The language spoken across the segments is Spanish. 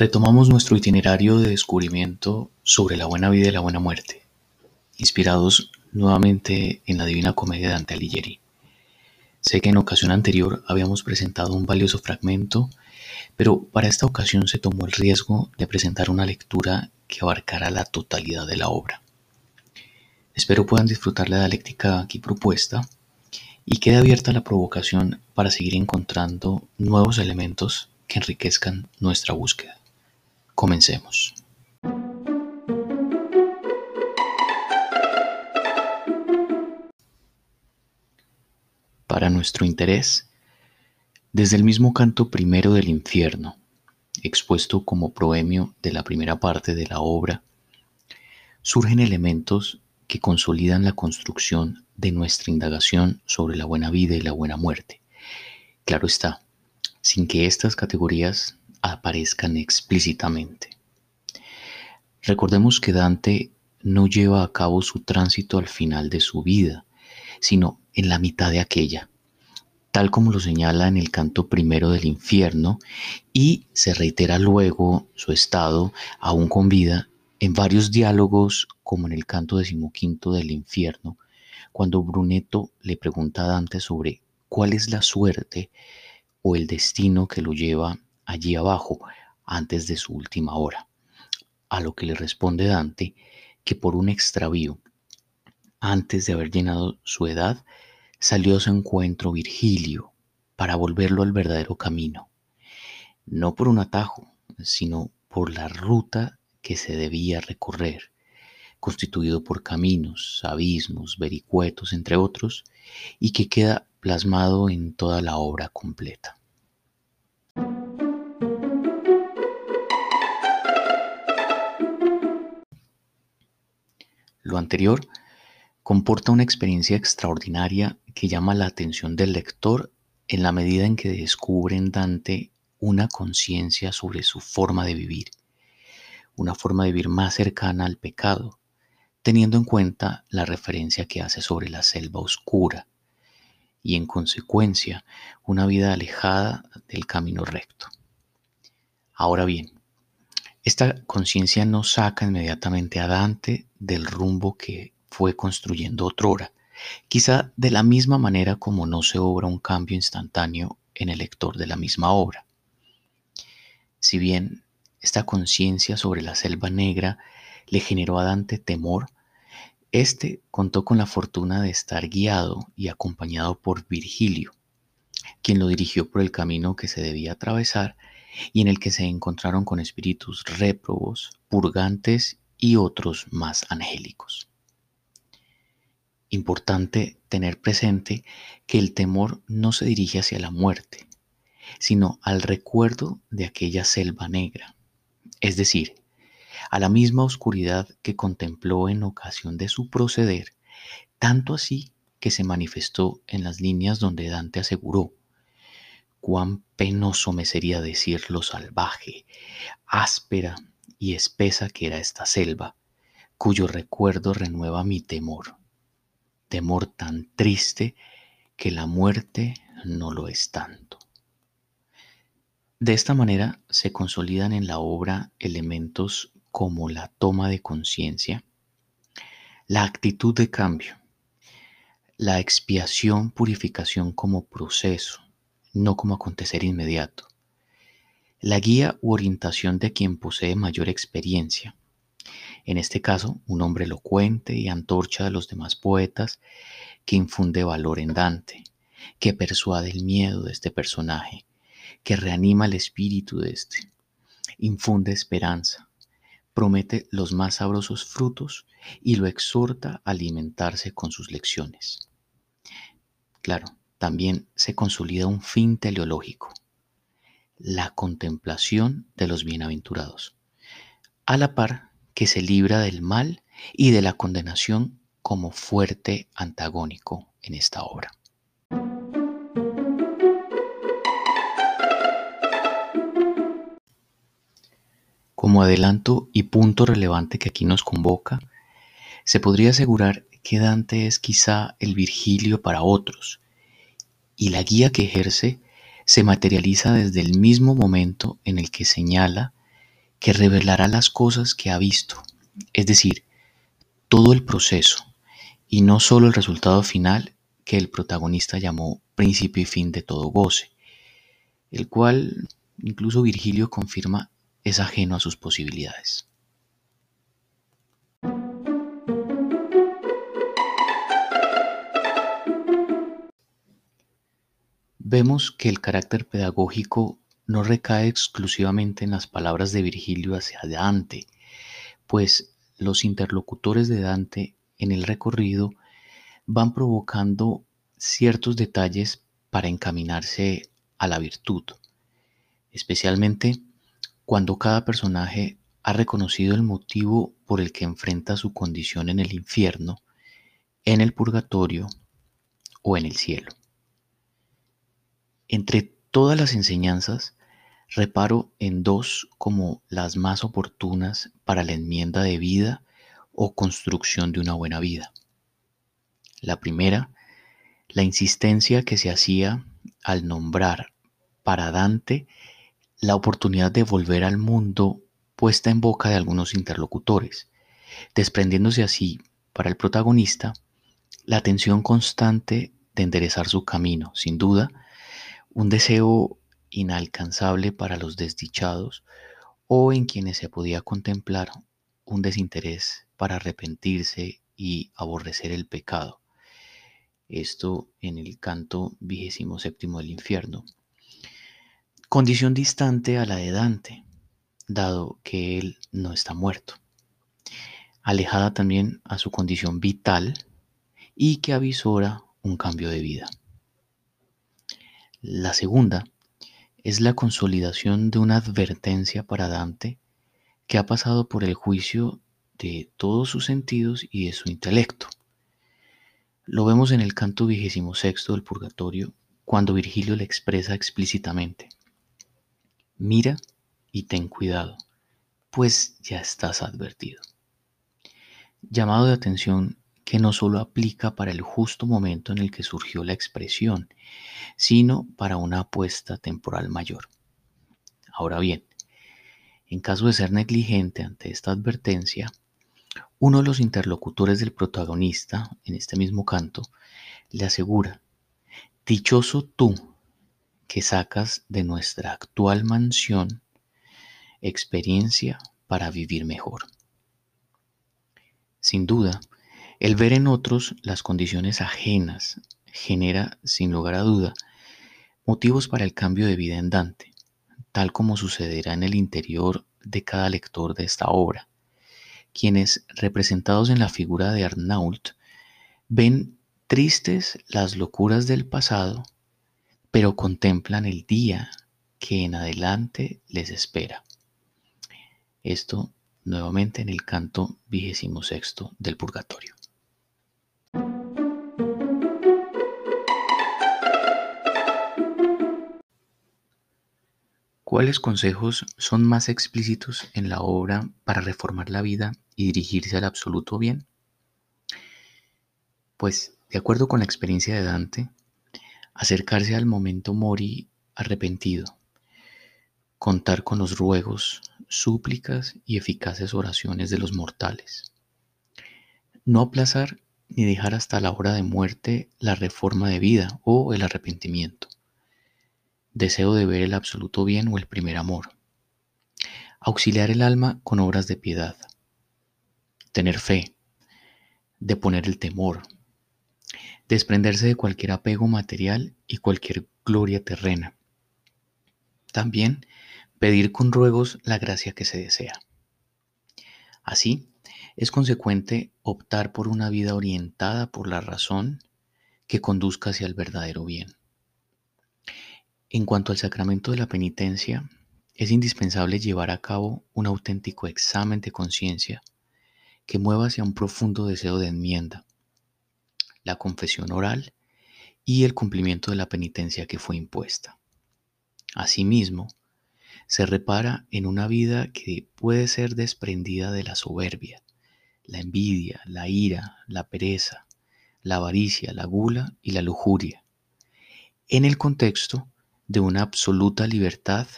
Retomamos nuestro itinerario de descubrimiento sobre la buena vida y la buena muerte, inspirados nuevamente en la Divina Comedia de Dante Alighieri. Sé que en ocasión anterior habíamos presentado un valioso fragmento, pero para esta ocasión se tomó el riesgo de presentar una lectura que abarcara la totalidad de la obra. Espero puedan disfrutar la dialéctica aquí propuesta y quede abierta la provocación para seguir encontrando nuevos elementos que enriquezcan nuestra búsqueda. Comencemos. Para nuestro interés, desde el mismo canto primero del infierno, expuesto como proemio de la primera parte de la obra, surgen elementos que consolidan la construcción de nuestra indagación sobre la buena vida y la buena muerte. Claro está, sin que estas categorías aparezcan explícitamente. Recordemos que Dante no lleva a cabo su tránsito al final de su vida, sino en la mitad de aquella, tal como lo señala en el canto primero del infierno, y se reitera luego su estado, aún con vida, en varios diálogos, como en el canto decimoquinto del infierno, cuando Brunetto le pregunta a Dante sobre cuál es la suerte o el destino que lo lleva allí abajo antes de su última hora. A lo que le responde Dante que por un extravío, antes de haber llenado su edad, salió a su encuentro Virgilio para volverlo al verdadero camino, no por un atajo, sino por la ruta que se debía recorrer, constituido por caminos, abismos, vericuetos, entre otros, y que queda plasmado en toda la obra completa. Lo anterior comporta una experiencia extraordinaria que llama la atención del lector en la medida en que descubre en Dante una conciencia sobre su forma de vivir una forma de vivir más cercana al pecado, teniendo en cuenta la referencia que hace sobre la selva oscura y en consecuencia una vida alejada del camino recto. Ahora bien, esta conciencia no saca inmediatamente a Dante del rumbo que fue construyendo otrora, quizá de la misma manera como no se obra un cambio instantáneo en el lector de la misma obra. Si bien esta conciencia sobre la selva negra le generó a Dante temor. Este contó con la fortuna de estar guiado y acompañado por Virgilio, quien lo dirigió por el camino que se debía atravesar y en el que se encontraron con espíritus réprobos, purgantes y otros más angélicos. Importante tener presente que el temor no se dirige hacia la muerte, sino al recuerdo de aquella selva negra, es decir, a la misma oscuridad que contempló en ocasión de su proceder, tanto así que se manifestó en las líneas donde Dante aseguró, cuán penoso me sería decir lo salvaje, áspera y espesa que era esta selva, cuyo recuerdo renueva mi temor, temor tan triste que la muerte no lo es tanto. De esta manera se consolidan en la obra elementos como la toma de conciencia, la actitud de cambio, la expiación, purificación como proceso, no como acontecer inmediato, la guía u orientación de quien posee mayor experiencia, en este caso un hombre elocuente y antorcha de los demás poetas que infunde valor en Dante, que persuade el miedo de este personaje, que reanima el espíritu de éste, infunde esperanza, promete los más sabrosos frutos y lo exhorta a alimentarse con sus lecciones. Claro, también se consolida un fin teleológico, la contemplación de los bienaventurados, a la par que se libra del mal y de la condenación como fuerte antagónico en esta obra. Como adelanto y punto relevante que aquí nos convoca, se podría asegurar que Dante es quizá el Virgilio para otros, y la guía que ejerce se materializa desde el mismo momento en el que señala que revelará las cosas que ha visto, es decir, todo el proceso y no solo el resultado final que el protagonista llamó principio y fin de todo goce, el cual incluso Virgilio confirma es ajeno a sus posibilidades. Vemos que el carácter pedagógico no recae exclusivamente en las palabras de Virgilio hacia Dante, pues los interlocutores de Dante en el recorrido van provocando ciertos detalles para encaminarse a la virtud, especialmente cuando cada personaje ha reconocido el motivo por el que enfrenta su condición en el infierno, en el purgatorio o en el cielo. Entre todas las enseñanzas, reparo en dos como las más oportunas para la enmienda de vida o construcción de una buena vida. La primera, la insistencia que se hacía al nombrar para Dante la oportunidad de volver al mundo puesta en boca de algunos interlocutores, desprendiéndose así para el protagonista la atención constante de enderezar su camino, sin duda, un deseo inalcanzable para los desdichados o en quienes se podía contemplar un desinterés para arrepentirse y aborrecer el pecado. Esto en el canto vigésimo séptimo del infierno. Condición distante a la de Dante, dado que él no está muerto. Alejada también a su condición vital y que avisora un cambio de vida. La segunda es la consolidación de una advertencia para Dante que ha pasado por el juicio de todos sus sentidos y de su intelecto. Lo vemos en el canto vigésimo sexto del Purgatorio, cuando Virgilio le expresa explícitamente: Mira y ten cuidado, pues ya estás advertido. Llamado de atención que no solo aplica para el justo momento en el que surgió la expresión, sino para una apuesta temporal mayor. Ahora bien, en caso de ser negligente ante esta advertencia, uno de los interlocutores del protagonista, en este mismo canto, le asegura, Dichoso tú que sacas de nuestra actual mansión experiencia para vivir mejor. Sin duda, el ver en otros las condiciones ajenas genera, sin lugar a duda, motivos para el cambio de vida en Dante, tal como sucederá en el interior de cada lector de esta obra, quienes, representados en la figura de Arnault, ven tristes las locuras del pasado, pero contemplan el día que en adelante les espera. Esto nuevamente en el canto vigésimo sexto del Purgatorio. ¿Cuáles consejos son más explícitos en la obra para reformar la vida y dirigirse al absoluto bien? Pues, de acuerdo con la experiencia de Dante, acercarse al momento mori arrepentido, contar con los ruegos, súplicas y eficaces oraciones de los mortales, no aplazar ni dejar hasta la hora de muerte la reforma de vida o el arrepentimiento deseo de ver el absoluto bien o el primer amor. Auxiliar el alma con obras de piedad. Tener fe. Deponer el temor. Desprenderse de cualquier apego material y cualquier gloria terrena. También pedir con ruegos la gracia que se desea. Así, es consecuente optar por una vida orientada por la razón que conduzca hacia el verdadero bien. En cuanto al sacramento de la penitencia, es indispensable llevar a cabo un auténtico examen de conciencia que mueva hacia un profundo deseo de enmienda, la confesión oral y el cumplimiento de la penitencia que fue impuesta. Asimismo, se repara en una vida que puede ser desprendida de la soberbia, la envidia, la ira, la pereza, la avaricia, la gula y la lujuria, en el contexto de una absoluta libertad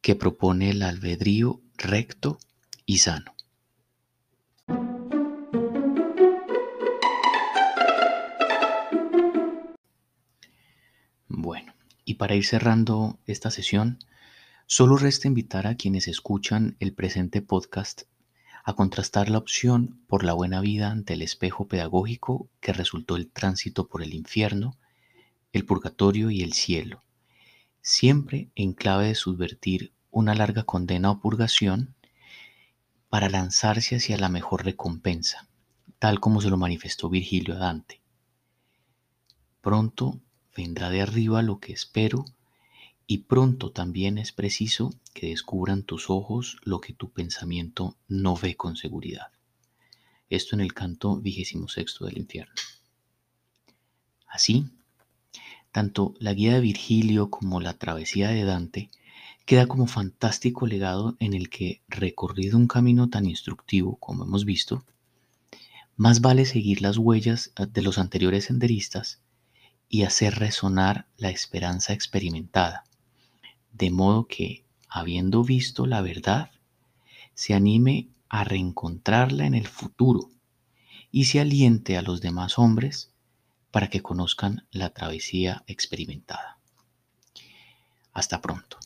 que propone el albedrío recto y sano. Bueno, y para ir cerrando esta sesión, solo resta invitar a quienes escuchan el presente podcast a contrastar la opción por la buena vida ante el espejo pedagógico que resultó el tránsito por el infierno, el purgatorio y el cielo, siempre en clave de subvertir una larga condena o purgación para lanzarse hacia la mejor recompensa, tal como se lo manifestó Virgilio a Dante. Pronto vendrá de arriba lo que espero y pronto también es preciso que descubran tus ojos lo que tu pensamiento no ve con seguridad. Esto en el canto vigésimo sexto del infierno. Así, tanto la guía de Virgilio como la travesía de Dante queda como fantástico legado en el que, recorrido un camino tan instructivo como hemos visto, más vale seguir las huellas de los anteriores senderistas y hacer resonar la esperanza experimentada, de modo que, habiendo visto la verdad, se anime a reencontrarla en el futuro y se aliente a los demás hombres para que conozcan la travesía experimentada. Hasta pronto.